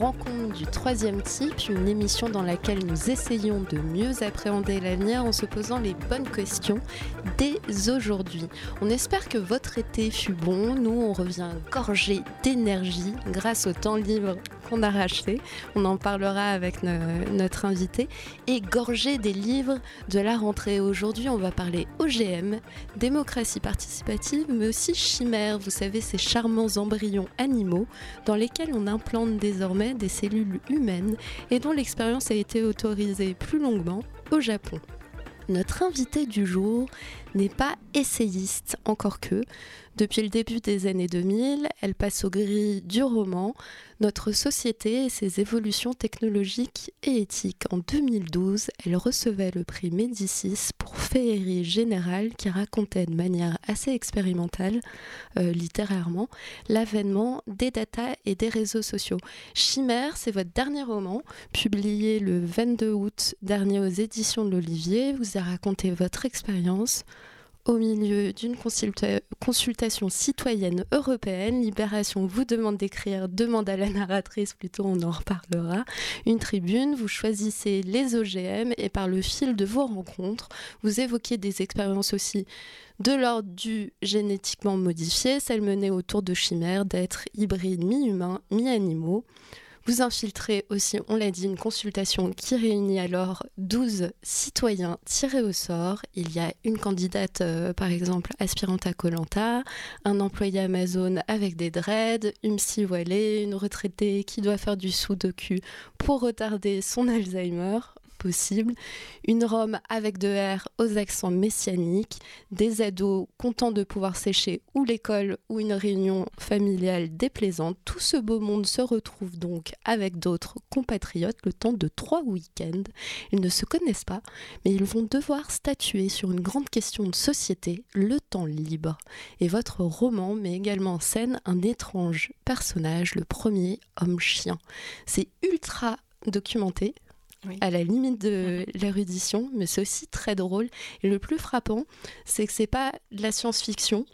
Rencontre du troisième type, une émission dans laquelle nous essayons de mieux appréhender l'avenir en se posant les bonnes questions dès aujourd'hui. On espère que votre été fut bon. Nous, on revient gorgé d'énergie grâce au temps libre a racheté. On en parlera avec no- notre invité. Et gorgé des livres de la rentrée. Aujourd'hui, on va parler OGM, démocratie participative, mais aussi chimère. Vous savez, ces charmants embryons animaux dans lesquels on implante désormais des cellules humaines et dont l'expérience a été autorisée plus longuement au Japon. Notre invitée du jour n'est pas essayiste, encore que. Depuis le début des années 2000, elle passe au gris du roman, Notre société et ses évolutions technologiques et éthiques. En 2012, elle recevait le prix Médicis pour féerie générale qui racontait de manière assez expérimentale, euh, littérairement, l'avènement des data et des réseaux sociaux. Chimère, c'est votre dernier roman, publié le 22 août dernier aux éditions de l'Olivier. Vous a raconté votre expérience au milieu d'une consulta- consultation citoyenne européenne. Libération vous demande d'écrire, demande à la narratrice, plutôt on en reparlera, une tribune. Vous choisissez les OGM et par le fil de vos rencontres, vous évoquez des expériences aussi de l'ordre du génétiquement modifié, celles menées autour de chimères, d'êtres hybrides mi-humains, mi-animaux. Vous infiltrez aussi, on l'a dit, une consultation qui réunit alors 12 citoyens tirés au sort. Il y a une candidate, euh, par exemple, aspirante à Colanta, un employé Amazon avec des dreads, une psy voilée, une retraitée qui doit faire du sudoku pour retarder son Alzheimer possible, une Rome avec de R aux accents messianiques, des ados contents de pouvoir sécher ou l'école ou une réunion familiale déplaisante. Tout ce beau monde se retrouve donc avec d'autres compatriotes le temps de trois week-ends. Ils ne se connaissent pas, mais ils vont devoir statuer sur une grande question de société, le temps libre. Et votre roman met également en scène un étrange personnage, le premier homme-chien. C'est ultra documenté, Oui. à la limite de l'érudition, mais c'est aussi très drôle. Et le plus frappant, c'est que c'est pas de la science-fiction,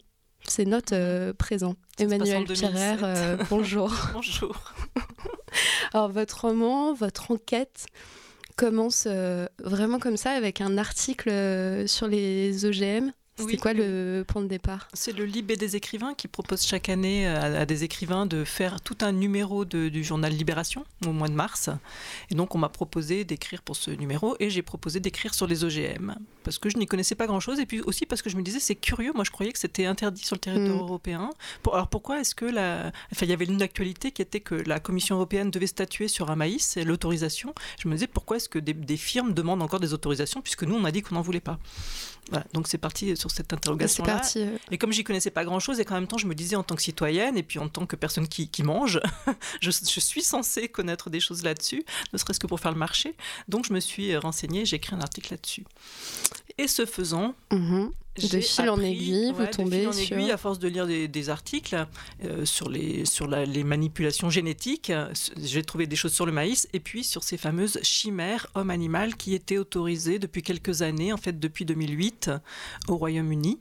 c'est notre euh, présent. Ça Emmanuel 2007. Pierrer, euh, bonjour. Bonjour. Alors votre roman, votre enquête commence euh, vraiment comme ça avec un article euh, sur les OGM. C'était Oui. quoi le point de départ? C'est le Libé des écrivains qui propose chaque année à, à des écrivains de faire tout un numéro de- du journal Libération au mois de mars. Et donc on m'a proposé d'écrire pour ce numéro et j'ai proposé d'écrire sur les OGM parce que je n'y connaissais pas grand-chose et puis aussi parce que je me disais c'est curieux. Moi je croyais que c'était interdit sur le territoire Mm. européen. Pour- alors pourquoi est-ce que la, enfin il y avait une actualité qui était que la Commission européenne devait statuer sur un maïs et l'autorisation? Je me disais pourquoi est-ce que des, des firmes demandent encore des autorisations puisque nous on a dit qu'on n'en voulait pas? Voilà, donc c'est parti sur cette C'est interrogation-là. parti. euh, Et comme j'y connaissais pas grand-chose, et qu'en même temps, je me disais en tant que citoyenne et puis en tant que personne qui, qui mange, je, je suis censée connaître des choses là-dessus, ne serait-ce que pour faire le marché. Donc je me suis renseignée, j'ai écrit un article là-dessus. Et ce faisant, mhm. De fil en aiguille, vous de tombez fil en sur- aiguille, à force de lire des, des articles euh, sur, les, sur la- les manipulations génétiques. euh, J'ai trouvé des choses sur le maïs et puis sur ces fameuses chimères homme-animal qui étaient autorisées depuis quelques années, en fait depuis 2008, au Royaume-Uni.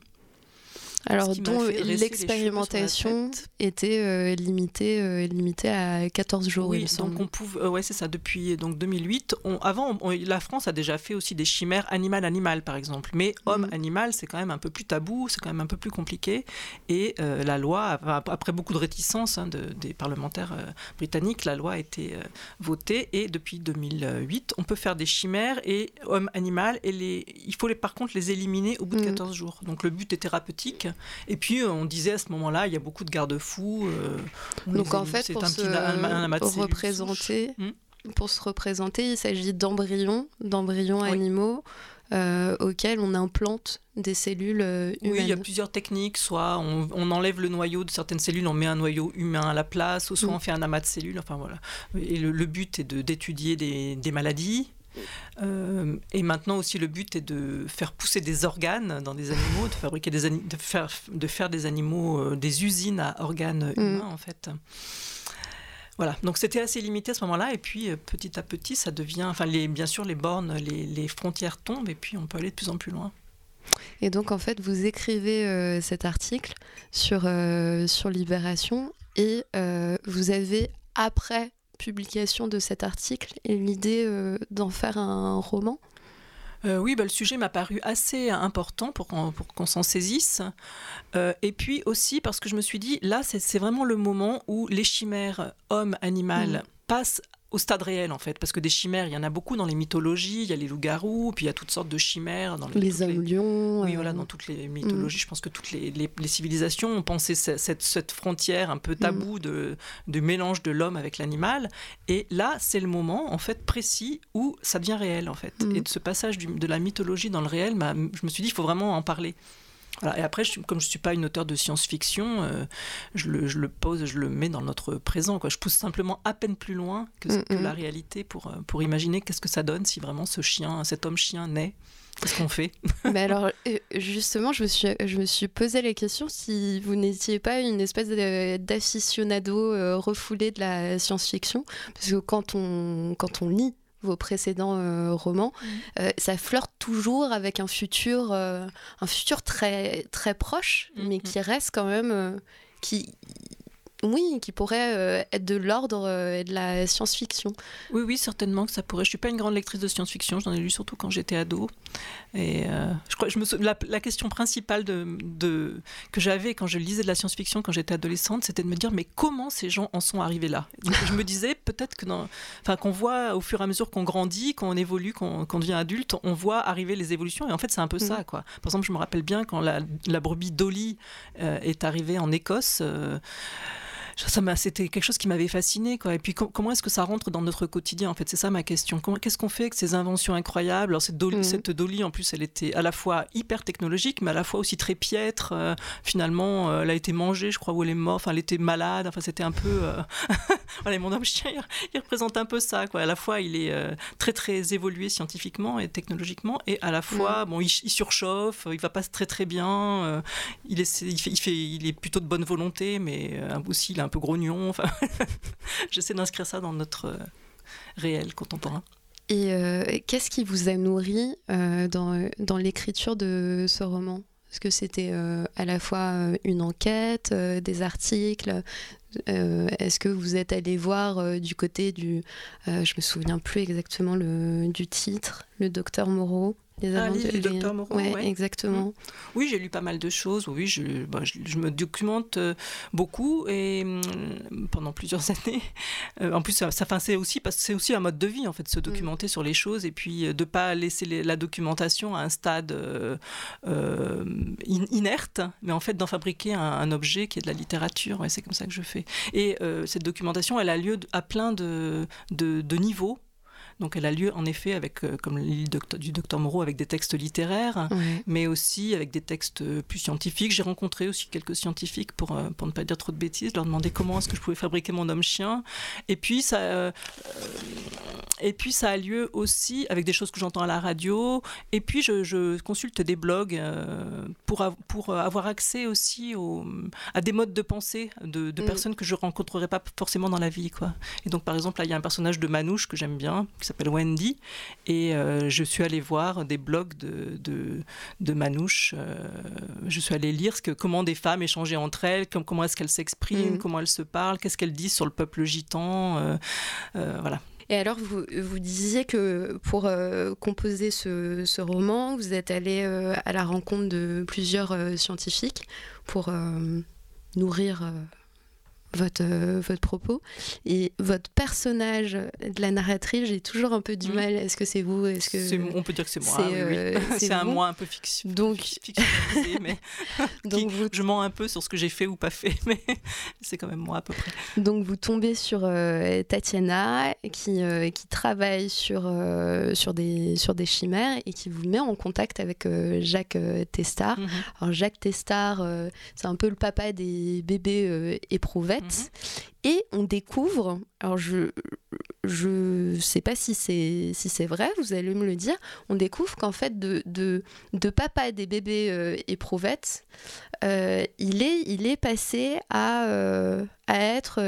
Alors, dont l'expérimentation était euh, limitée, euh, limitée à 14 jours, il me Oui, semble. donc on pouvait, euh, ouais, c'est ça. Depuis donc 2008, on, avant, on- la France a déjà fait aussi des chimères animal-animal, par exemple. Mais Mhm. homme-animal, c'est quand même un peu plus tabou, c'est quand même un peu plus compliqué. Et la loi, après beaucoup de réticences hein, de- des parlementaires britanniques, la loi a été votée. Et depuis 2008, on peut faire des chimères et homme-animal. Et les, il faut les, par contre les éliminer au bout de Mhm. 14 jours. Donc le but est thérapeutique. Et puis euh, on disait à ce moment-là, il y a beaucoup de garde-fous. euh, on Donc en fait, pour un se petit un- un cellules représenter. Hmm. pour se représenter, il s'agit d'embryons, d'embryons Oui. animaux euh, auxquels on implante des cellules euh, Oui, il y a humaines. plusieurs techniques. Soit on, on enlève le noyau de certaines cellules, on met un noyau humain à la place, ou soit Mm. on fait un amas de cellules. Enfin voilà. Et le, le but est de- d'étudier des, des maladies et maintenant aussi, le but est de faire pousser des organes dans des animaux, de fabriquer des de faire, de faire des animaux, des usines à organes mm. humains, en fait. Voilà, donc c'était assez limité à ce moment-là, et puis petit à petit, ça devient, enfin, les, bien sûr, les bornes, les, les, frontières tombent, et puis on peut aller de plus en plus loin. Et donc, en fait, vous écrivez cet article sur, sur Libération, et vous avez, après publication de cet article et l'idée euh, d'en faire un roman? Euh, oui, bah, le sujet m'a paru assez important pour qu'on s'en saisisse. Euh, et puis aussi parce que je me suis dit, là, c'est vraiment le moment où les chimères homme-animal mmh. passent au stade réel en fait, parce que des chimères, il y en a beaucoup dans les mythologies, il y a les loups-garous, puis il y a toutes sortes de chimères dans les, les hommes lions. Oui, voilà, dans toutes les mythologies, mm. je pense que toutes les, les, civilisations ont pensé cette, cette, frontière un peu mm. tabou de, de, mélange de l'homme avec l'animal, et là, c'est le moment en fait précis où ça devient réel en fait, mm. et de ce passage de la mythologie dans le réel, je me suis dit, il faut vraiment en parler. Et après, comme je ne suis pas une auteure de science-fiction, euh, je, le, pose, je le mets dans notre présent. Quoi. Je pousse simplement à peine plus loin que, mm, mm. la réalité pour, euh, pour imaginer qu'est-ce que ça donne si vraiment ce chien, cet homme-chien naît. Qu'est-ce qu'on fait? Mais alors, euh, justement, je me, suis, je me suis posé la question si vous n'étiez pas une espèce d'aficionado refoulé de la science-fiction. Parce que quand on, quand on lit vos précédents euh, romans, mmh. euh, ça flirte toujours avec un futur, euh, un futur très, très proche, mmh, mais mmh. qui reste quand même, qui, oui, qui pourrait euh, être de l'ordre euh, de la science-fiction. Oui, oui, certainement que ça pourrait. Je suis pas une grande lectrice de science-fiction, j'en ai lu surtout quand j'étais ado. Et euh, je crois, je me la, la, question principale de, de que j'avais quand je lisais de la science-fiction quand j'étais adolescente, c'était de me dire mais comment ces gens en sont arrivés là? Je me disais peut-être que enfin qu'on voit au fur et à mesure qu'on grandit, qu'on évolue, qu'on devient adulte, on voit arriver les évolutions. Et en fait, c'est un peu ça, mm. quoi. Par exemple, je me rappelle bien quand la, la brebis Dolly est arrivée en Écosse ça c'était quelque chose qui m'avait fasciné quoi. Et puis comment est-ce que ça rentre dans notre quotidien en fait? C'est ça ma question. Qu'est-ce qu'on fait avec ces inventions incroyables? Alors cette Dolly, mhm. cette Dolly en plus elle était à la fois hyper technologique mais à la fois aussi très piètre. Euh, finalement euh, elle a été mangée je crois ou elle est morte. Enfin elle était malade. Enfin c'était un peu. Euh... voilà mon homme chien il, représente un peu ça quoi. À la fois il est très très évolué scientifiquement et technologiquement et à la fois mhm. bon il, surchauffe, il va pas très très bien. il est il fait, il fait il est plutôt de bonne volonté mais aussi il a un peu grognon. Enfin, j'essaie d'inscrire ça dans notre euh, réel contemporain. Et euh, qu'est-ce qui vous a nourri euh, dans, dans l'écriture de ce roman? Est-ce que c'était à la fois une enquête, des articles? Est-ce que vous êtes allé voir du côté du... je me souviens plus exactement le, du titre, le docteur Moreau? Les ah, le docteur Moreau, ouais, exactement. Oui, j'ai lu pas mal de choses. Oui, je, bah, je, me documente euh, beaucoup et mm, pendant plusieurs années. Euh, en plus, ça, ça c'est aussi parce que c'est aussi un mode de vie en fait, se mm. documenter sur les choses et puis euh, de pas laisser la documentation à un stade inerte, mais en fait d'en fabriquer un, objet qui est de la littérature. c'est comme ça que je fais. Et cette documentation, elle a lieu à plein de, de, de niveaux. Donc elle a lieu en effet avec, euh, comme l'île du docteur Moreau, avec des textes littéraires, mais aussi avec des textes euh, plus scientifiques. J'ai rencontré aussi quelques scientifiques pour, euh, pour ne pas dire trop de bêtises, leur demander comment est-ce que je pouvais fabriquer mon homme-chien. Et puis ça, et puis ça a lieu aussi avec des choses que j'entends à la radio. Et puis je, consulte des blogs pour, pour avoir accès aussi au, à des modes de pensée de, mm. personnes que je rencontrerai pas forcément dans la vie. Quoi. Et donc par exemple, là il y a un personnage de Manouche que j'aime bien, s'appelle Wendy. Et euh, je suis allée voir des blogs de, de, de Manouche. Euh, je suis allée lire ce que, comment des femmes échangeaient entre elles, comment est-ce qu'elles s'expriment, mm. comment elles se parlent, qu'est-ce qu'elles disent sur le peuple gitan. Euh, voilà. Et alors, vous, vous, disiez que pour composer ce, ce, roman, vous êtes allé à la rencontre de plusieurs scientifiques pour nourrir votre, euh, votre propos. Et votre personnage de la narratrice, j'ai toujours un peu du mm. mal. Est-ce que c'est vous? Est-ce que On peut dire que c'est moi. C'est euh, un moi un peu fiction. Donc, mais Donc je mens un peu sur ce que j'ai fait ou pas fait, mais c'est quand même moi à peu près. Donc vous tombez sur euh, Tatiana qui, qui travaille sur, sur, des, sur des chimères et qui vous met en contact avec Jacques Testard. Mm-hmm. Alors Jacques Testard, c'est un peu le papa des bébés éprouvettes. Et on découvre, alors je je sais pas si c'est si c'est vrai, vous allez me le dire, on découvre qu'en fait de, de, de, papa des bébés euh, éprouvettes, euh, il, est, il est passé à, euh, à être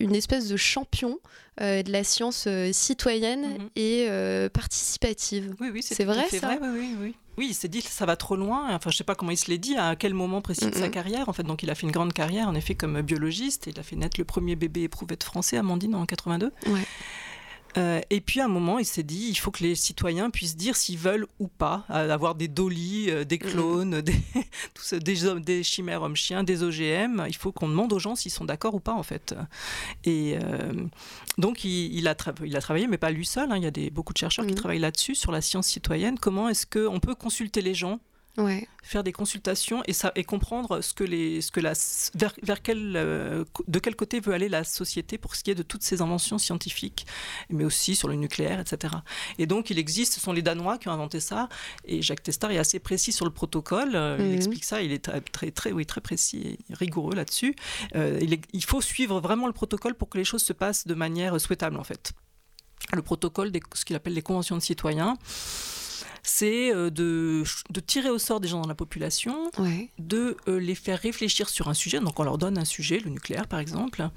une espèce de champion de la science citoyenne mhm. et participative. Oui, oui, c'est vrai, ça? vrai, oui, oui, oui. Oui, il s'est dit ça va trop loin. Enfin, je sais pas comment il se l'est dit, à quel moment précis de sa carrière. En fait, donc il a fait une grande carrière, en effet, comme biologiste. Il a fait naître le premier bébé éprouvette français, Amandine, en 82. Ouais. Euh, et puis à un moment, il s'est dit, il faut que les citoyens puissent dire s'ils veulent ou pas euh, avoir des dolis, euh, des clones, des, des, des, chimères hommes-chiens, des OGM. Il faut qu'on demande aux gens s'ils sont d'accord ou pas, en fait. Et donc, il, a il, a travaillé, mais pas lui seul. Hein. il y a des, beaucoup de chercheurs qui travaillent là-dessus, sur la science citoyenne. Comment est-ce qu'on peut consulter les gens faire des consultations et, ça, et comprendre ce que les, ce que la, vers, vers quel, euh, de quel côté veut aller la société pour ce qui est de toutes ces inventions scientifiques, mais aussi sur le nucléaire, etc. Et donc, il existe, ce sont les Danois qui ont inventé ça, et Jacques Testard est assez précis sur le protocole, euh, il mhm. explique ça, il est très, très, oui, très précis et rigoureux là-dessus. Euh, il, il faut suivre vraiment le protocole pour que les choses se passent de manière souhaitable, en fait. Le protocole, des, ce qu'il appelle les conventions de citoyens, c'est euh, de, de, tirer au sort des gens dans la population, de euh, les faire réfléchir sur un sujet. Donc on leur donne un sujet, le nucléaire par exemple,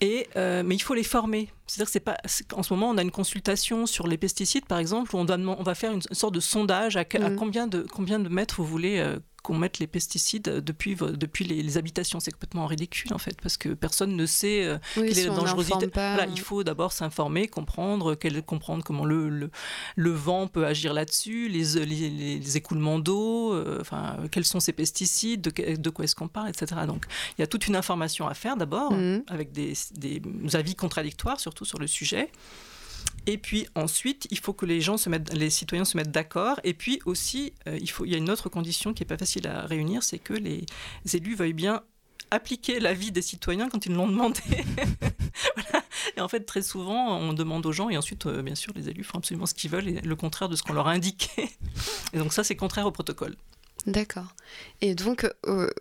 et, euh, mais il faut les former. C'est-à-dire que c'est pas. En ce moment, on a une consultation sur les pesticides, par exemple, où on, on va faire une sorte de sondage à, à mm. combien, de, combien de mètres vous voulez qu'on mette les pesticides depuis, depuis les, habitations. C'est complètement ridicule en fait, parce que personne ne sait euh, quelle est la dangerosité. il faut d'abord s'informer, comprendre, comprendre comment le, le, vent peut agir là-dessus, les, les, écoulements d'eau, euh, enfin, quels sont ces pesticides, de, de quoi est-ce qu'on parle, etc. Donc il y a toute une information à faire d'abord, mmh. avec des, des avis contradictoires surtout sur le sujet. Et puis ensuite, il faut que les gens se mettent, les citoyens se mettent d'accord. Et puis aussi, euh, il, y a une autre condition qui n'est pas facile à réunir, c'est que les élus veuillent bien appliquer l'avis des citoyens quand ils l'ont demandé. Et en fait, très souvent, on demande aux gens, et ensuite, euh, bien sûr, les élus font absolument ce qu'ils veulent, et le contraire de ce qu'on leur a indiqué. Et donc ça, c'est contraire au protocole. D'accord. Et donc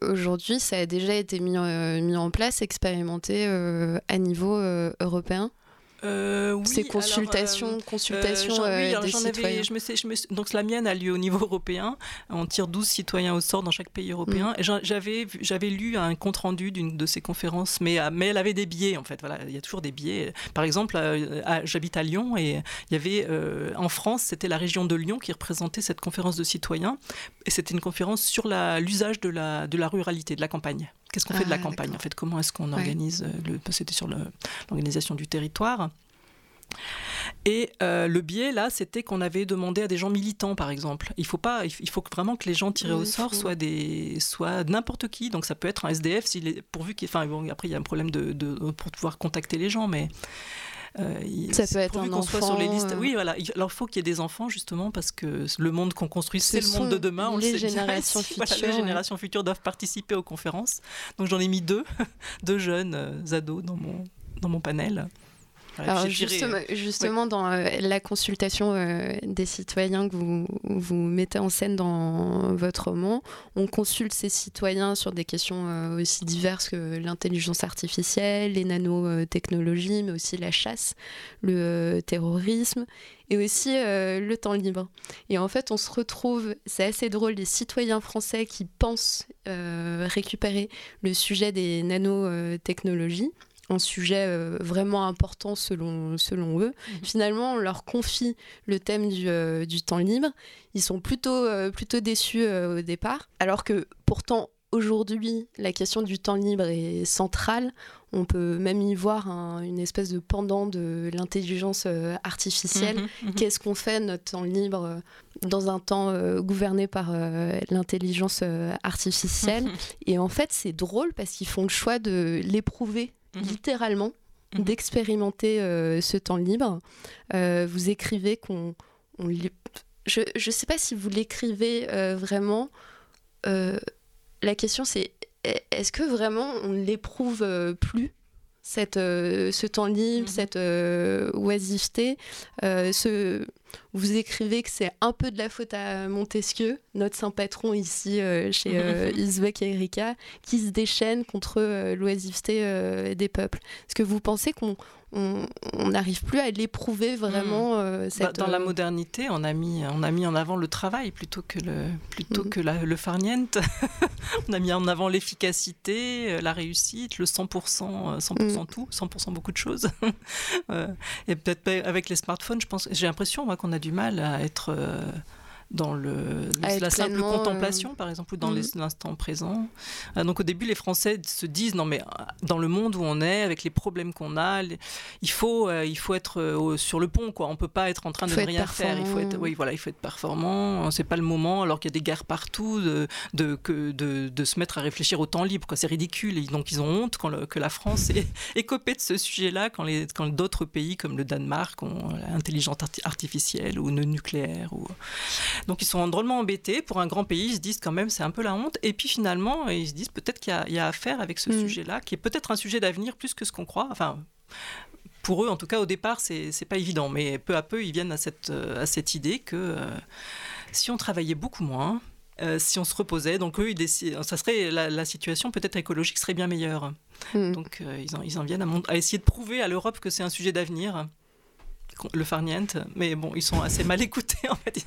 aujourd'hui, ça a déjà été euh, mis en place, expérimenté à niveau européen? Euh, oui, Ces consultations, euh, consultations euh, des citoyens. je me sais, je me, donc la mienne a lieu au niveau européen. On tire 12 citoyens au sort dans chaque pays européen. Mm. J'avais, j'avais lu un compte rendu d'une de ces conférences, mais, mais elle avait des biais en fait. Voilà, il y a toujours des biais. Par exemple, j'habite à Lyon et il y avait en France, c'était la région de Lyon qui représentait cette conférence de citoyens. Et c'était une conférence sur l'usage de la, de la ruralité, de la campagne. Qu'est-ce qu'on fait de la ah, campagne En fait, comment est-ce qu'on organise euh, le C'était sur l'organisation du territoire. Et euh, le biais, là, c'était qu'on avait demandé à des gens militants, par exemple. Il faut pas, il faut vraiment que les gens tirés au sort soient des, soient n'importe qui. Donc ça peut être un SDF, s'il est pourvu qu'il, enfin, bon, après il y a un problème de, pour pouvoir contacter les gens, mais ça peut être un enfant. sur les listes. Oui, voilà. Alors, il faut qu'il y ait des enfants, justement, parce que le monde qu'on construit, c'est le monde de demain. On les générations futures. les générations futures doivent participer aux conférences. Donc, j'en ai mis deux, deux jeunes euh, ados dans mon, dans mon panel. Alors justement, dans euh, la consultation euh, des citoyens que vous, vous mettez en scène dans votre roman, on consulte ces citoyens sur des questions euh, aussi diverses que l'intelligence artificielle, les nanotechnologies, mais aussi la chasse, le terrorisme et aussi le temps libre. Et en fait, on se retrouve, c'est assez drôle, les citoyens français qui pensent récupérer le sujet des nanotechnologies un sujet euh, vraiment important selon, selon eux. Mhm. Finalement, on leur confie le thème du, euh, du temps libre. Ils sont plutôt, euh, plutôt déçus au départ, alors que pourtant, aujourd'hui, la question du temps libre est centrale. On peut même y voir une espèce de pendant de l'intelligence artificielle. Mhm, mhm. Qu'est-ce qu'on fait notre temps libre dans un temps gouverné par l'intelligence artificielle? Et en fait, c'est drôle parce qu'ils font le choix de l'éprouver Mhm. littéralement, mhm. d'expérimenter euh, ce temps libre. Euh, vous écrivez qu'on... je ne sais pas si vous l'écrivez euh, vraiment. la question c'est, est-ce que vraiment on ne l'éprouve plus cette, ce temps libre, mhm. cette oisiveté, ce vous écrivez que c'est un peu de la faute à Montesquieu, notre saint patron ici chez Isbeck et Erika, qui se déchaîne contre l'oisiveté des peuples. Est-ce que vous pensez qu'on on n'arrive plus à l'éprouver vraiment. Hmm. Euh, bah, dans la euh, modernité, on a, mis, on a mis en avant le travail plutôt que le, plutôt hmm. que le farniente. on a mis en avant l'efficacité, euh, la réussite, le 100%, 100% hmm. tout, 100% beaucoup de choses. et peut-être avec les smartphones, je pense, j'ai l'impression moi qu'on a du mal à être dans le, la simple contemplation, par exemple, ou dans mm. l'instant présent. Euh, donc au début, les Français se disent, non mais euh, dans le monde où on est, avec les problèmes qu'on a, il, faut, euh, il faut être sur le pont, quoi. on ne peut pas être en train de rien faire, il faut être, oui, voilà, il faut être performant, c'est pas le moment, alors qu'il y a des guerres partout, de, de, que, de, de, se mettre à réfléchir au temps libre, c'est ridicule, et donc ils ont honte quand que la France est, est copée de ce sujet-là, quand, les, quand d'autres pays comme le Danemark ont l'intelligence artificielle ou le nucléaire. Ou... Donc ils sont drôlement embêtés. Pour un grand pays, ils se disent quand même c'est un peu la honte. Et puis finalement, ils se disent peut-être qu'il y, a à faire avec ce mm. sujet-là, qui est peut-être un sujet d'avenir plus que ce qu'on croit. Enfin, pour eux, en tout cas, au départ, c'est pas évident. Mais peu à peu, ils viennent à cette, euh, à cette idée que euh, si on travaillait beaucoup moins, euh, si on se reposait, donc eux, ils décident, ça serait la, situation peut-être écologique serait bien meilleure. Mm. Donc ils, en, ils en viennent à, à essayer de prouver à l'Europe que c'est un sujet d'avenir le farniente, mais bon, ils sont assez mal écoutés en fait.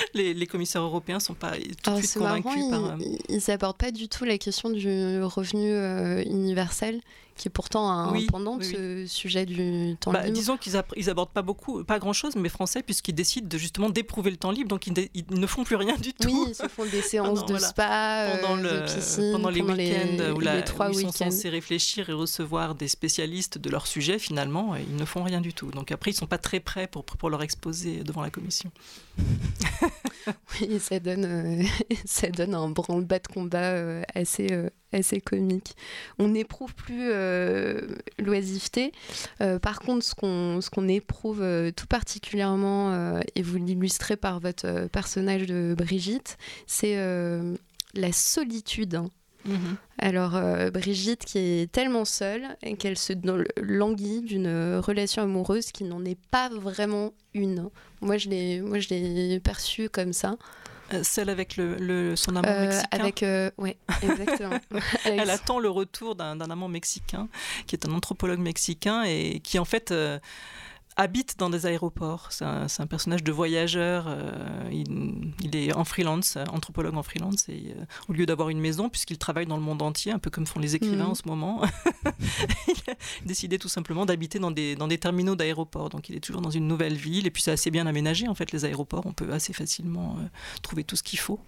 les, commissaires européens sont pas tout de suite convaincus par. Ils n'abordent pas du tout la question du revenu euh, universel qui est pourtant un pendant de ce sujet du temps bah, libre. Disons qu'ils n'abordent pas beaucoup, pas grand-chose, mais français, puisqu'ils décident de, justement d'éprouver le temps libre, donc ils, ne font plus rien du tout. Oui, ils se font des séances de spa, pendant, euh, de piscine, pendant les week-ends où, la, trois ils sont censés réfléchir et recevoir des spécialistes de leur sujet, finalement, ils ne font rien du tout. Donc après, ils ne sont pas très prêts pour, pour leur exposer devant la commission. oui, ça donne, euh, ça donne un branle-bas de combat euh, assez, assez comique. On n'éprouve plus l'oisiveté. Euh, par contre, ce qu'on éprouve euh, tout particulièrement, et vous l'illustrez par votre personnage de Brigitte, c'est la solitude. Mm-hmm. Alors Brigitte qui est tellement seule et qu'elle se languit d'une relation amoureuse qui n'en est pas vraiment une. Moi je l'ai moi je l'ai perçue comme ça. Euh, celle avec le, son amant euh, mexicain. Avec, euh, oui, exactement. Elle attend le retour d'un amant mexicain, qui est un anthropologue mexicain et qui en fait habite dans des aéroports. C'est un, personnage de voyageur. Euh, il, est en freelance, anthropologue en freelance. Et euh, au lieu d'avoir une maison, puisqu'il travaille dans le monde entier, un peu comme font les écrivains mhm. en ce moment, il a décidé tout simplement d'habiter dans des, dans des terminaux d'aéroports. Donc il est toujours dans une nouvelle ville. Et puis c'est assez bien aménagé, en fait, les aéroports. On peut assez facilement euh, trouver tout ce qu'il faut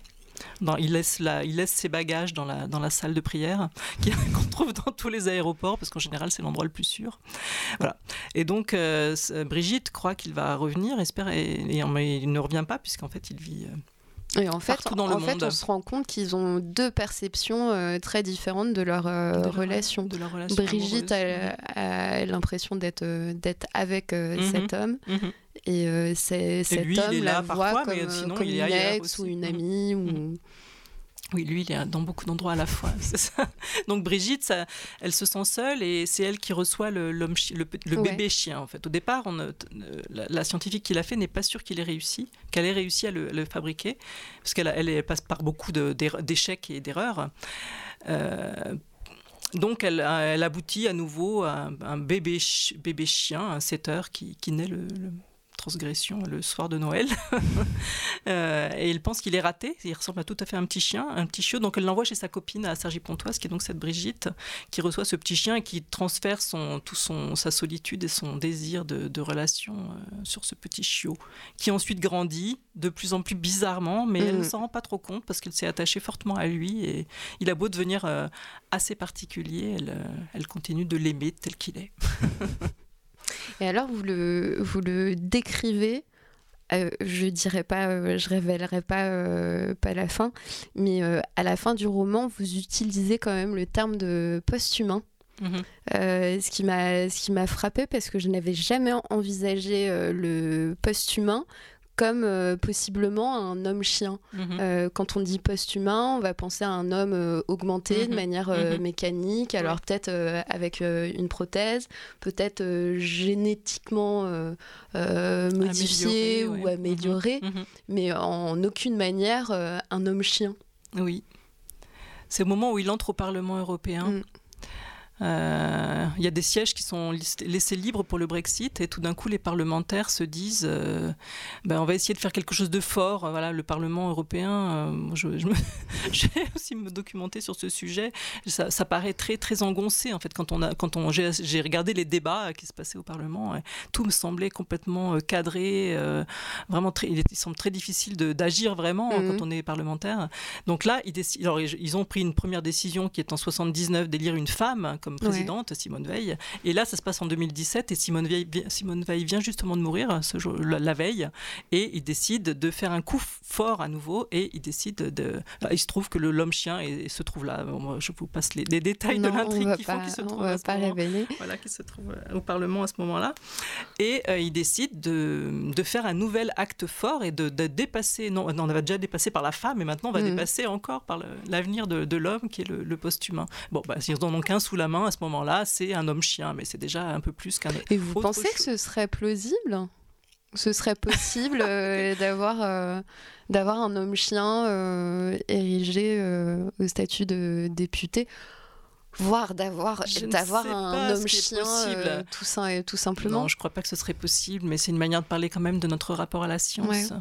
il, laisse il laisse ses bagages dans la, dans la salle de prière qu'on trouve dans tous les aéroports, parce qu'en général, c'est l'endroit le plus sûr. Voilà. Et donc, euh, Brigitte croit qu'il va revenir, espère, et, mais il ne revient pas, puisqu'en fait, il vit. Euh, et en fait, dans le fait on se rend compte qu'ils ont deux perceptions euh, très différentes de leur, relation. de leur relation. Brigitte a, l'impression d'être d'être avec mhm. cet homme. Mhm. Et euh, c'est, cet homme la voit comme, sinon, comme une ex ou une mm. amie. Ou... Mm. Oui, lui, il est dans beaucoup d'endroits à la fois. Ça. Donc Brigitte, ça, elle se sent seule et c'est elle qui reçoit le, le, le bébé chien. En fait, au départ, on, euh, la, scientifique qui l'a fait n'est pas sûre qu'il ait réussi, qu'elle ait réussi à le, fabriquer, parce qu'elle elle, passe par beaucoup d'échecs et d'erreurs. Euh, donc, elle, elle, aboutit à nouveau à un, bébé, bébé chien, un setter qui, qui naît le, transgression le soir de Noël. Euh, et il pense qu'il est raté. Il ressemble à tout à fait un petit chien, un petit chiot. Donc elle l'envoie chez sa copine à Sergi-Pontoise, qui est donc cette Brigitte, qui reçoit ce petit chien et qui transfère son, tout son, sa solitude et son désir de, relation euh, sur ce petit chiot, qui ensuite grandit de plus en plus bizarrement, mais elle ne mm. s'en rend pas trop compte parce qu'elle s'est attachée fortement à lui et il a beau devenir euh, assez particulier, elle, elle continue de l'aimer tel qu'il est. Et alors, vous le, vous le décrivez euh, je dirais pas, euh, je révélerai pas, euh, pas la fin, mais à la fin du roman, vous utilisez quand même le terme de post-humain. Mhm. ce qui m'a ce qui m'a frappé parce que je n'avais jamais envisagé le post-humain comme euh, possiblement un homme-chien. Mhm. Euh, quand on dit post-humain, on va penser à un homme euh, augmenté de Mhm. manière Mhm. mécanique, alors peut-être avec une prothèse, peut-être génétiquement modifié Amélioré, ou ouais. amélioré, mais en aucune manière un homme-chien. Oui. C'est au moment où il entre au Parlement européen. Mm. Euh, Il y a des sièges qui sont laissés libres pour le Brexit et tout d'un coup les parlementaires se disent euh, ben, on va essayer de faire quelque chose de fort. Voilà, le Parlement européen, euh, je, je me- j'ai aussi me documenter sur ce sujet. Ça, ça paraît très très engoncé en fait quand on a quand on j'ai j'ai regardé les débats qui se passaient au Parlement. tout me semblait complètement cadré, vraiment très, il, il semble très difficile de- d'agir vraiment Mhm. quand on est parlementaire. Donc là, ils, alors, ont pris une première décision qui est en 79 d'élire une femme comme présidente, Simone Veil. Et là, ça se passe en 2017 et Simone Veil, Simone Veil vient justement de mourir ce jour, la, veille. Et ils décident de faire un coup fort à nouveau et ils décident de. là, il se trouve que l'homme-chien est- se trouve là. Bon, je vous passe les, les détails non, de l'intrigue qui font pas, qu'il se on trouve va à ce pas moment révéler. voilà, qui se trouve au Parlement à ce moment-là. Et euh, il décide de, de faire un nouvel acte fort et de, de dépasser, non, non, on avait déjà dépassé par la femme, et maintenant on va Mhm. dépasser encore par l'avenir de, de l'homme qui est le, le post-humain. Bon, bah, s'ils en ont qu'un sous la main à ce moment-là, c'est un homme-chien, mais c'est déjà un peu plus qu'un. Et vous autre pensez que ce serait plausible? Ce serait possible euh, d'avoir euh, d'avoir un homme chien euh, érigé au statut de député, voire d'avoir d'avoir un homme chien possible. tout, tout simplement. Non, je crois pas que ce serait possible, mais c'est une manière de parler quand même de notre rapport à la science. Ouais.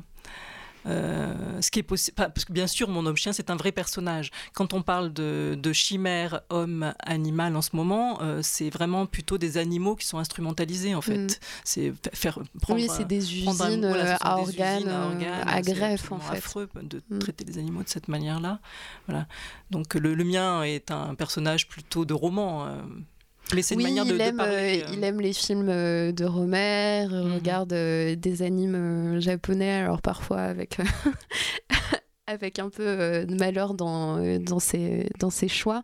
Euh, ce qui est possible, parce que bien sûr, mon homme chien, c'est un vrai personnage. Quand on parle de, de chimère homme-animal en ce moment, euh, c'est vraiment plutôt des animaux qui sont instrumentalisés en fait. Mm. C'est fa- faire prendre. oui, c'est des un- usines voilà, ce euh, à des organes, usines à organes, à c'est greffe en fait. affreux de Mm. traiter les animaux de cette manière-là. Voilà. Donc le, le mien est un personnage plutôt de roman. euh, mais c'est une oui, manière de, il, de aime, parler. euh, euh, il aime les films euh, de Romer, il Mhm. regarde euh, des animes japonais, alors parfois avec, avec un peu de malheur dans, dans, ses, dans ses choix.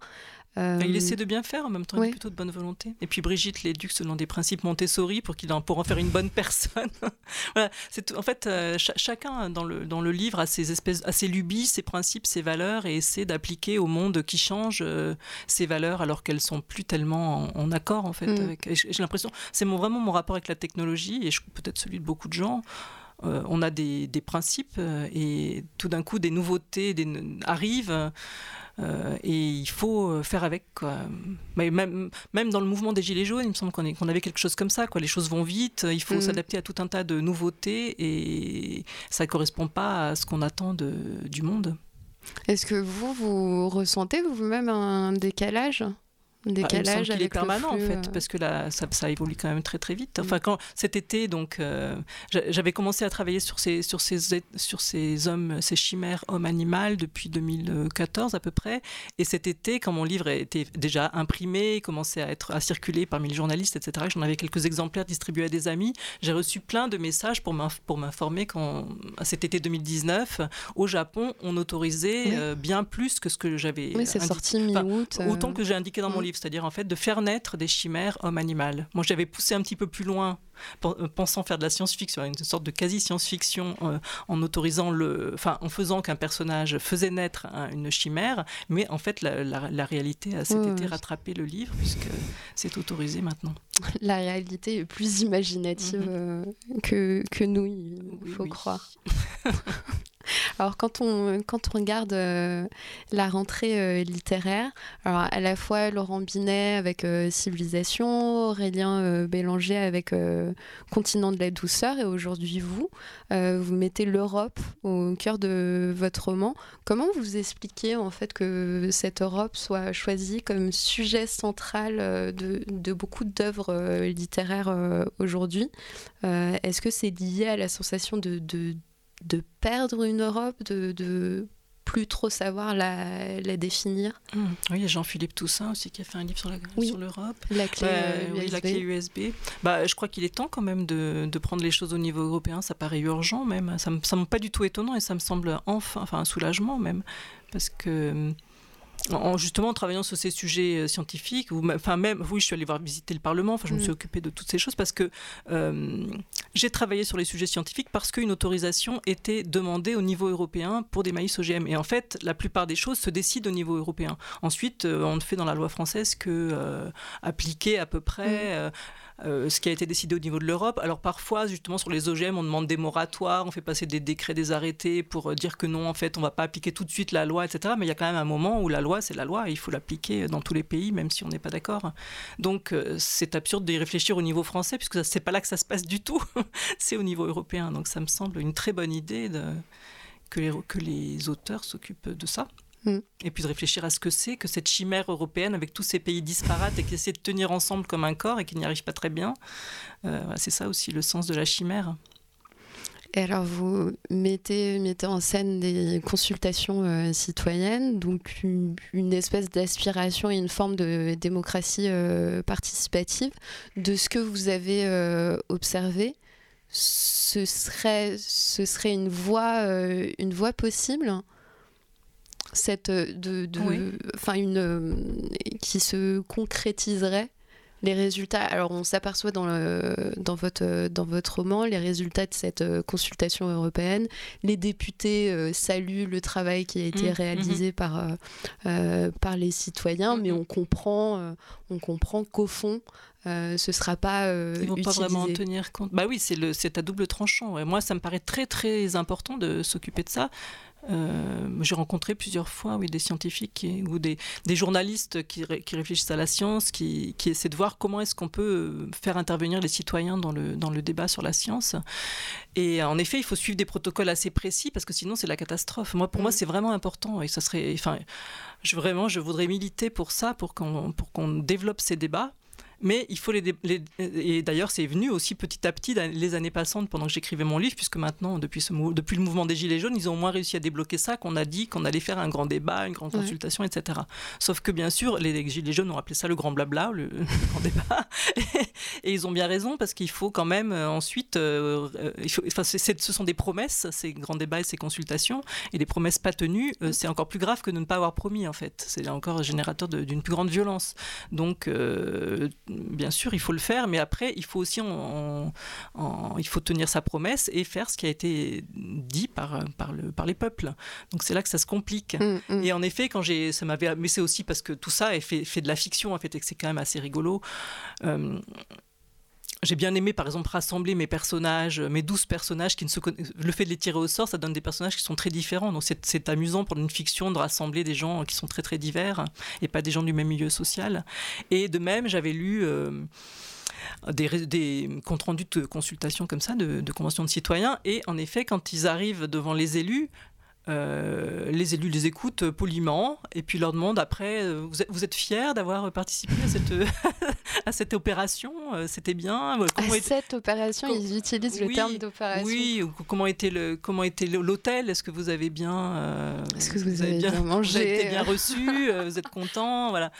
Euh, Il essaie de bien faire, en même temps, il est plutôt de bonne volonté. Et puis Brigitte l'éduque selon des principes Montessori pour, qu'il en, pour en faire une bonne personne. voilà, c'est tout- en fait, euh, cha- chacun dans le, dans le livre a ses, espèces, a ses lubies, ses principes, ses valeurs et essaie d'appliquer au monde qui change euh, ses valeurs alors qu'elles sont plus tellement en, en accord, en fait. Mm. J'ai l'impression, c'est mon, vraiment mon rapport avec la technologie et peut-être celui de beaucoup de gens. Euh, on a des, des principes euh, et tout d'un coup des nouveautés des, arrivent. Euh, et il faut faire avec. Quoi. Mais même, même dans le mouvement des Gilets jaunes, il me semble qu'on avait quelque chose comme ça. Quoi. Les choses vont vite, il faut Mhm. s'adapter à tout un tas de nouveautés et ça ne correspond pas à ce qu'on attend de, du monde. Est-ce que vous, vous ressentez vous-même un décalage? Bah, il décalage qu'il est avec le permanent en fait, euh, parce que là, ça, ça évolue quand même très très vite. Mm. Enfin, quand cet été, donc, euh, j'a- j'avais commencé à travailler sur ces sur ces sur ces hommes, ces chimères homme-animal depuis 2014 à peu près. Et cet été, quand mon livre était déjà imprimé, commençait à être à circuler parmi les journalistes, etc. J'en avais quelques exemplaires distribués à des amis. J'ai reçu plein de messages pour m'inf- pour m'informer qu'en à cet été 2019, au Japon, on autorisait Oui. euh, bien plus que ce que j'avais. Oui, c'est sorti mi-août. Autant que j'ai indiqué dans mon Mm. livre, c'est-à-dire en fait de faire naître des chimères homme-animal. Moi, j'avais poussé un petit peu plus loin, pensant faire de la science-fiction, une sorte de quasi-science-fiction, euh, en autorisant le, enfin, en faisant qu'un personnage faisait naître un- une chimère, mais en fait, la, la- la réalité a cet été ouais. rattrapé le livre puisque c'est autorisé maintenant. La réalité est plus imaginative Mhm. euh, que, que nous, il Oui, faut oui. croire. Alors quand on, quand on regarde euh, la rentrée euh, littéraire, alors à la fois Laurent Binet avec euh, Civilisation, Aurélien euh, Bélanger avec euh, Continent de la douceur et aujourd'hui vous, euh, vous mettez l'Europe au cœur de votre roman. Comment vous expliquez en fait que cette Europe soit choisie comme sujet central euh, de, beaucoup d'œuvres littéraires aujourd'hui? Est-ce que c'est lié à la sensation de, de, perdre une Europe, de plus trop savoir la, la définir Hum, Oui, il y a Jean-Philippe Toussaint aussi qui a fait un livre sur Oui. l'Europe. La clé, Ouais, euh, oui, la USB. clé USB. Bah, je crois qu'il est temps quand même de, de prendre les choses au niveau européen. Ça paraît urgent même. Ça me semble pas du tout étonnant et ça me semble enfin, enfin un soulagement même. Parce que en justement en travaillant sur ces sujets euh, scientifiques, ou, enfin même, oui, je suis allée voir visiter le Parlement, enfin je me suis mm. occupée de toutes ces choses parce que euh, j'ai travaillé sur les sujets scientifiques parce qu'une autorisation était demandée au niveau européen pour des maïs OGM. Et en fait, la plupart des choses se décident au niveau européen. Ensuite, euh, on ne fait dans la loi française que appliquer à peu près. Mm. Euh, ce qui a été décidé au niveau de l'Europe. Alors parfois, justement, sur les OGM, on demande des moratoires, on fait passer des décrets, des arrêtés pour euh, dire que non, en fait, on ne va pas appliquer tout de suite la loi, etc. Mais il y a quand même un moment où la loi, c'est la loi, et il faut l'appliquer dans tous les pays, même si on n'est pas d'accord. Donc euh, c'est absurde d'y réfléchir au niveau français, puisque c'est pas là que ça se passe du tout, c'est au niveau européen. Donc ça me semble une très bonne idée que les auteurs s'occupent de ça. Mm. Et puis de réfléchir à ce que c'est que cette chimère européenne avec tous ces pays disparates et qui essaient de tenir ensemble comme un corps et qui n'y arrivent pas très bien. Euh, c'est ça aussi le sens de la chimère. Et alors vous mettez, mettez en scène des consultations euh, citoyennes, donc une, espèce d'aspiration et une forme de démocratie euh, participative. De ce que vous avez observé, ce serait, ce serait une voie, une voie possible? Cette euh, de, enfin une euh, qui se concrétiserait les résultats. Alors on s'aperçoit dans, le, dans, votre, dans votre roman les résultats de cette euh, consultation européenne. Les députés saluent le travail qui a été mmh, réalisé mmh. par, par les citoyens, mais mmh. on comprend, on comprend qu'au fond, ce ne sera pas. Ils vont pas vraiment en tenir compte. Bah oui, c'est à double tranchant. Moi, ça me paraît très très important de s'occuper de ça. Euh, j'ai rencontré plusieurs fois oui, des scientifiques ou des, des journalistes qui, qui, réfléchissent à la science, qui, qui essaient de voir comment est-ce qu'on peut faire intervenir les citoyens dans le, dans le débat sur la science. Et en effet, il faut suivre des protocoles assez précis parce que sinon c'est la catastrophe. Moi, pour moi, mm. c'est vraiment important et ça serait, enfin, je, vraiment, je voudrais militer pour ça, pour qu'on, pour qu'on développe ces débats mais il faut les, et d'ailleurs c'est venu aussi petit à petit les années passantes pendant que j'écrivais mon livre puisque maintenant depuis ce depuis le mouvement des gilets jaunes ils ont au moins réussi à débloquer ça qu'on a dit qu'on allait faire un grand débat une grande consultation etc sauf que bien sûr les gilets jaunes ont appelé ça le grand blabla le, grand débat. Et, ils ont bien raison parce qu'il faut quand même euh, ensuite euh, euh, il faut, enfin, ce sont des promesses ces grands débats et ces consultations. Et des promesses pas tenues c'est encore plus grave que de ne pas avoir promis en fait. C'est encore générateur d'une plus grande violence. Donc bien sûr, il faut le faire, mais après, il faut aussi il faut tenir sa promesse et faire ce qui a été dit par, par, le, par les peuples. Donc c'est là que ça se complique. Mm, mm. Et en effet, quand j'ai, ça m'avait, mais c'est aussi parce que tout ça est fait, fait de la fiction en fait et que c'est quand même assez rigolo. Euh, j'ai bien aimé, par exemple, rassembler mes personnages, mes douze personnages qui ne se Le fait de les tirer au sort, ça donne des personnages qui sont très différents. Donc c'est amusant pour une fiction de rassembler des gens qui sont très très divers et pas des gens du même milieu social. Et de même, j'avais lu. Euh, des, des, comptes rendus de consultation comme ça, de, de conventions de citoyens. Et en effet, quand ils arrivent devant les élus, euh, les élus les écoutent poliment et puis leur demandent après euh, vous êtes, vous êtes fiers d'avoir participé à cette, à cette opération euh, C'était bien comment À cette opération, ils utilisent le terme d'opération. Oui, comment était le comment était l'hôtel Est-ce que vous avez bien Est-ce que vous, avez, bien, mangé Vous avez été bien reçu Vous êtes content Voilà.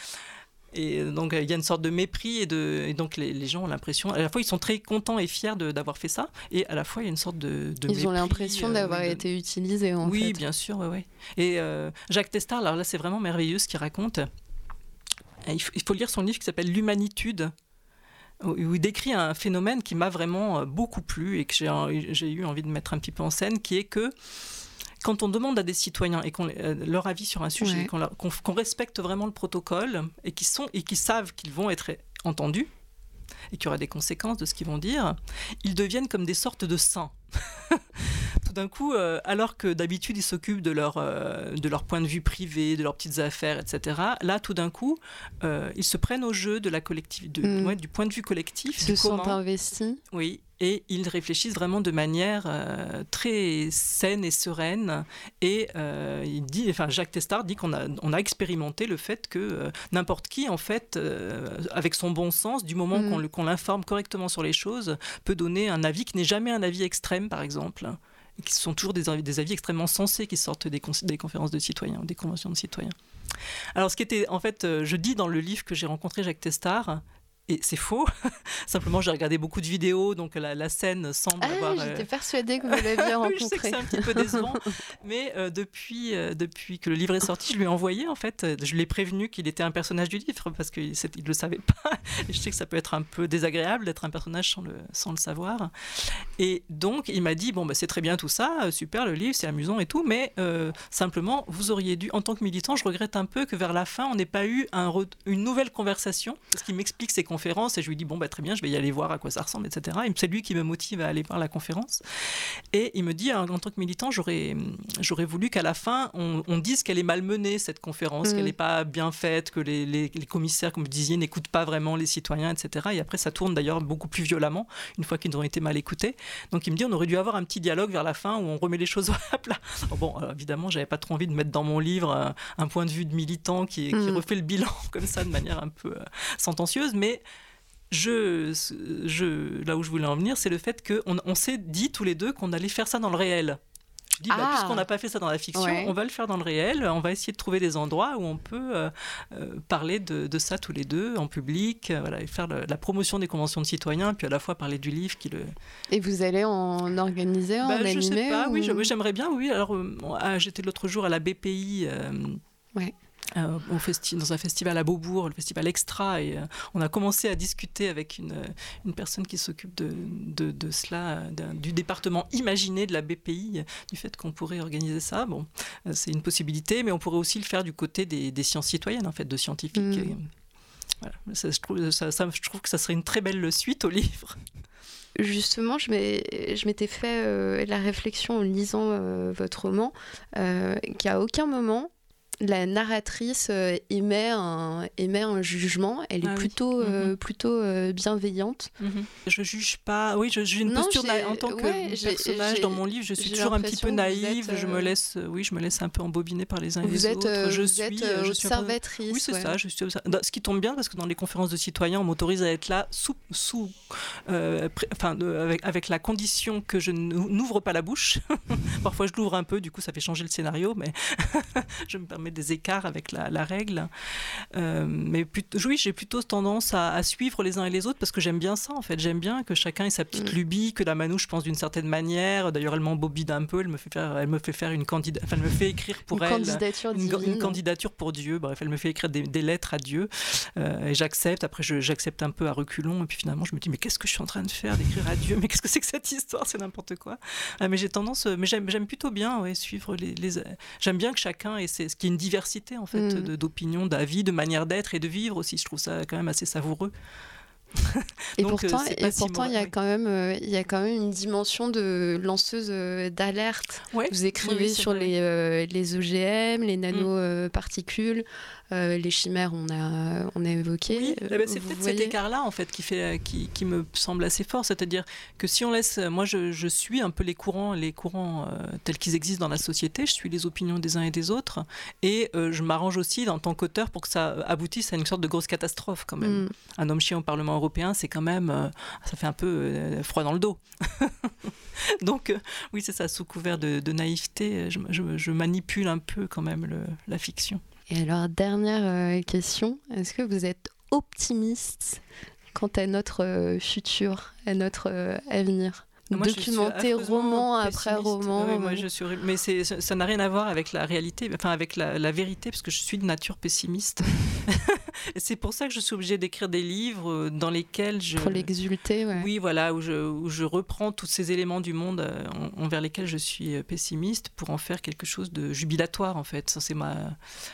Et donc il y a une sorte de mépris et, de, donc les, gens ont l'impression, à la fois ils sont très contents et fiers d'avoir fait ça, et à la fois il y a une sorte de, de ils ont l'impression euh, d'avoir été utilisés en oui, bien sûr, ouais, ouais. Et euh, Jacques Testard, alors là c'est vraiment merveilleux ce qu'il raconte. Il faut, il faut, lire son livre qui s'appelle L'humanitude où il décrit un phénomène qui m'a vraiment euh, beaucoup plu et que j'ai eu envie de mettre un petit peu en scène, qui est que quand on demande à des citoyens et qu'on euh, leur avis sur un sujet, qu'on respecte vraiment le protocole et qui sont et qui savent qu'ils vont être entendus et qu'il y aura des conséquences de ce qu'ils vont dire, ils deviennent comme des sortes de saints. d'un coup, euh, alors que d'habitude ils s'occupent de leur, euh, de leur point de vue privé, de leurs petites affaires, etc., là tout d'un coup, ils se prennent au jeu de la collectivité, mm. du point de vue collectif. Ils se sont investis. Oui, et ils réfléchissent vraiment de manière euh, très saine et sereine. Et euh, il dit, enfin Jacques Testard dit qu'on a, on a expérimenté le fait que euh, n'importe qui, en fait, avec son bon sens, du moment mm. qu'on, l'informe correctement sur les choses, peut donner un avis qui n'est jamais un avis extrême, par exemple. Qui sont toujours des, avis extrêmement sensés qui sortent des, des conférences de citoyens, des conventions de citoyens. Alors, ce qui était, en fait, je dis dans le livre que j'ai rencontré Jacques Testard, Et c'est faux. Simplement, j'ai regardé beaucoup de vidéos, donc la, scène semble ah, avoir. J'étais persuadée que vous l'aviez rencontré. je sais que c'est un petit peu décevant, mais depuis, depuis que le livre est sorti, je lui ai envoyé en fait. Je l'ai prévenu qu'il était un personnage du livre parce qu'il ne le savait pas. Et je sais que ça peut être un peu désagréable d'être un personnage sans le, sans le savoir. Et donc, il m'a dit bon, bah, c'est très bien tout ça, super le livre, c'est amusant et tout, mais simplement, vous auriez dû, en tant que militant, je regrette un peu que vers la fin, on n'ait pas eu un une nouvelle conversation, parce qu'il m'explique ses et je lui dis bon bah très bien, je vais y aller voir à quoi ça ressemble, etc. Et c'est lui qui me motive à aller voir la conférence. Et il me dit en tant que militant, j'aurais j'aurais voulu qu'à la fin on, dise qu'elle est malmenée cette conférence, qu'elle n'est mm. pas bien faite, que les, les, commissaires, comme vous disiez, n'écoutent pas vraiment les citoyens, etc. Et après ça tourne d'ailleurs beaucoup plus violemment une fois qu'ils ont été mal écoutés. Donc il me dit on aurait dû avoir un petit dialogue vers la fin où on remet les choses à plat. Bon, évidemment, j'avais pas trop envie de mettre dans mon livre un, point de vue de militant qui, qui mm. refait le bilan comme ça de manière un peu euh, sentencieuse, mais je, je, là où je voulais en venir, c'est le fait qu'on on, s'est dit tous les deux qu'on allait faire ça dans le réel. Je dis, bah, ah. puisqu'on n'a pas fait ça dans la fiction, on va le faire dans le réel. On va essayer de trouver des endroits où on peut euh, euh, parler de, ça tous les deux en public, voilà, et faire la promotion des conventions de citoyens, puis à la fois parler du livre qui le. Et vous allez en organiser, en bah, animer Je sais pas, oui, j'aimerais bien, oui. Alors, ah, j'étais l'autre jour à la BPI. ouais. Euh, dans un festival à Beaubourg, le festival Extra, et euh, on a commencé à discuter avec une, une personne qui s'occupe de, de, cela, du département imaginé de la BPI, du fait qu'on pourrait organiser ça. Bon, euh, c'est une possibilité, mais on pourrait aussi le faire du côté des, des sciences citoyennes, en fait, de scientifiques. Mm. voilà. ça, je, trouve, ça, je trouve que ça serait une très belle suite au livre. Justement, je m'étais fait la réflexion en lisant votre roman qu'à aucun moment la narratrice euh, émet, un, émet un jugement. Elle est ah plutôt, euh, mhm. plutôt euh, bienveillante. Mhm. Je juge pas. Oui, j'ai une posture en tant que personnage dans mon livre. Je suis toujours un petit peu naïve. je me laisse, oui, je me laisse un peu embobiner par les uns et les autres. Je vous suis, êtes je suis observatrice. Oui, c'est ça. Je suis Ce qui tombe bien parce que dans les conférences de citoyens, on m'autorise à être là sous, sous, enfin, avec, avec la condition que je n'ouvre pas la bouche. Parfois, je l'ouvre un peu. Du coup, ça fait changer le scénario, mais je me permets des écarts avec la, règle. Euh, mais oui, j'ai plutôt tendance à, suivre les uns et les autres parce que j'aime bien ça en fait. J'aime bien que chacun ait sa petite mm. lubie, que la manouche pense d'une certaine manière. D'ailleurs, elle m'embobide un peu. Elle me fait faire, elle me fait faire une enfin, elle me fait écrire pour elle candidature une, candidature pour Dieu. Bref, elle me fait écrire des, lettres à Dieu euh, et j'accepte. Après, j'accepte un peu à reculons et puis finalement, je me dis mais qu'est-ce que je suis en train de faire d'écrire à Dieu? Mais qu'est-ce que c'est que cette histoire? C'est n'importe quoi. Ah, mais j'ai tendance, mais j'aime plutôt bien ouais, suivre les. J'aime bien que chacun ait ce qui une diversité en fait mm. d'opinions, d'avis, de manière d'être et de vivre aussi. Je trouve ça quand même assez savoureux. et euh, pourtant, et pourtant il y a quand même, euh, il y a quand même une dimension de lanceuse euh, d'alerte. Vous écrivez sur les, les OGM, les mm. nanoparticules. Euh, les chimères, on a, on a évoqué. Eh ben, c'est peut-être cet écart-là, en fait, qui, fait, qui, qui, me semble assez fort. C'est-à-dire que si on laisse. Moi, je, je, suis un peu les courants, les courants euh, tels qu'ils existent dans la société. Je suis les opinions des uns et des autres. Et euh, je m'arrange aussi, en tant qu'auteur, pour que ça aboutisse à une sorte de grosse catastrophe, quand même. Mm. Un homme chien au Parlement européen, c'est quand même. ça fait un peu froid dans le dos. Donc, oui, c'est ça, sous couvert de, naïveté, je, je, manipule un peu quand même le, la fiction. Et alors, dernière euh, question, est-ce que vous êtes optimiste quant à notre euh, futur, à notre euh, avenir documenté roman après roman. moi, je suis... Mais ça n'a rien à voir avec la réalité, enfin avec la, la, vérité, parce que je suis de nature pessimiste. c'est pour ça que je suis obligée d'écrire des livres euh, dans lesquels je... Pour l'exulter, ouais. Oui, voilà, où je, où je, reprends tous ces éléments du monde euh, envers lesquels je suis euh, pessimiste pour en faire quelque chose de jubilatoire, en fait. Ça, c'est ma,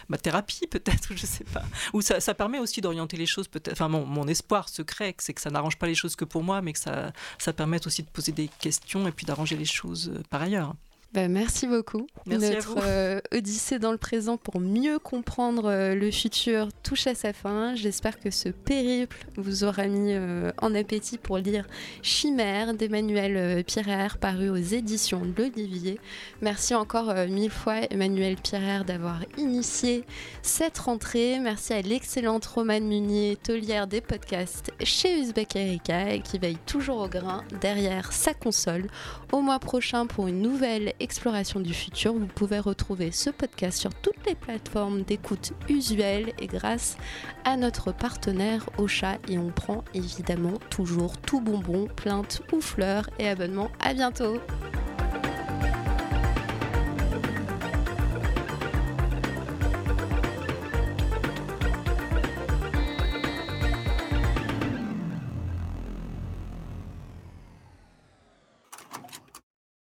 ma thérapie, peut-être, je sais pas. Ou ça, ça permet aussi d'orienter les choses, peut-être. Enfin, mon, mon espoir secret, c'est que ça n'arrange pas les choses que pour moi, mais que ça, ça permette aussi de poser des questions et puis d'arranger les choses par ailleurs. Bah, merci beaucoup. Notre euh, Odyssée dans le présent pour mieux comprendre euh, le futur touche à sa fin. J'espère que ce périple vous aura mis euh, en appétit pour lire Chimère d'Emmanuel Pirer, paru aux éditions l'Olivier. Merci encore mille fois, Emmanuel Pirer, d'avoir initié cette rentrée. Merci à l'excellente Romane Munier, taulière des podcasts chez Uzbek Erika, et qui veille toujours au grain derrière sa console. Au mois prochain pour une nouvelle Exploration du futur. Vous pouvez retrouver ce podcast sur toutes les plateformes d'écoute usuelles et grâce à notre partenaire Ocha. Et on prend évidemment toujours tout bonbon, plainte ou fleurs et abonnement. À bientôt!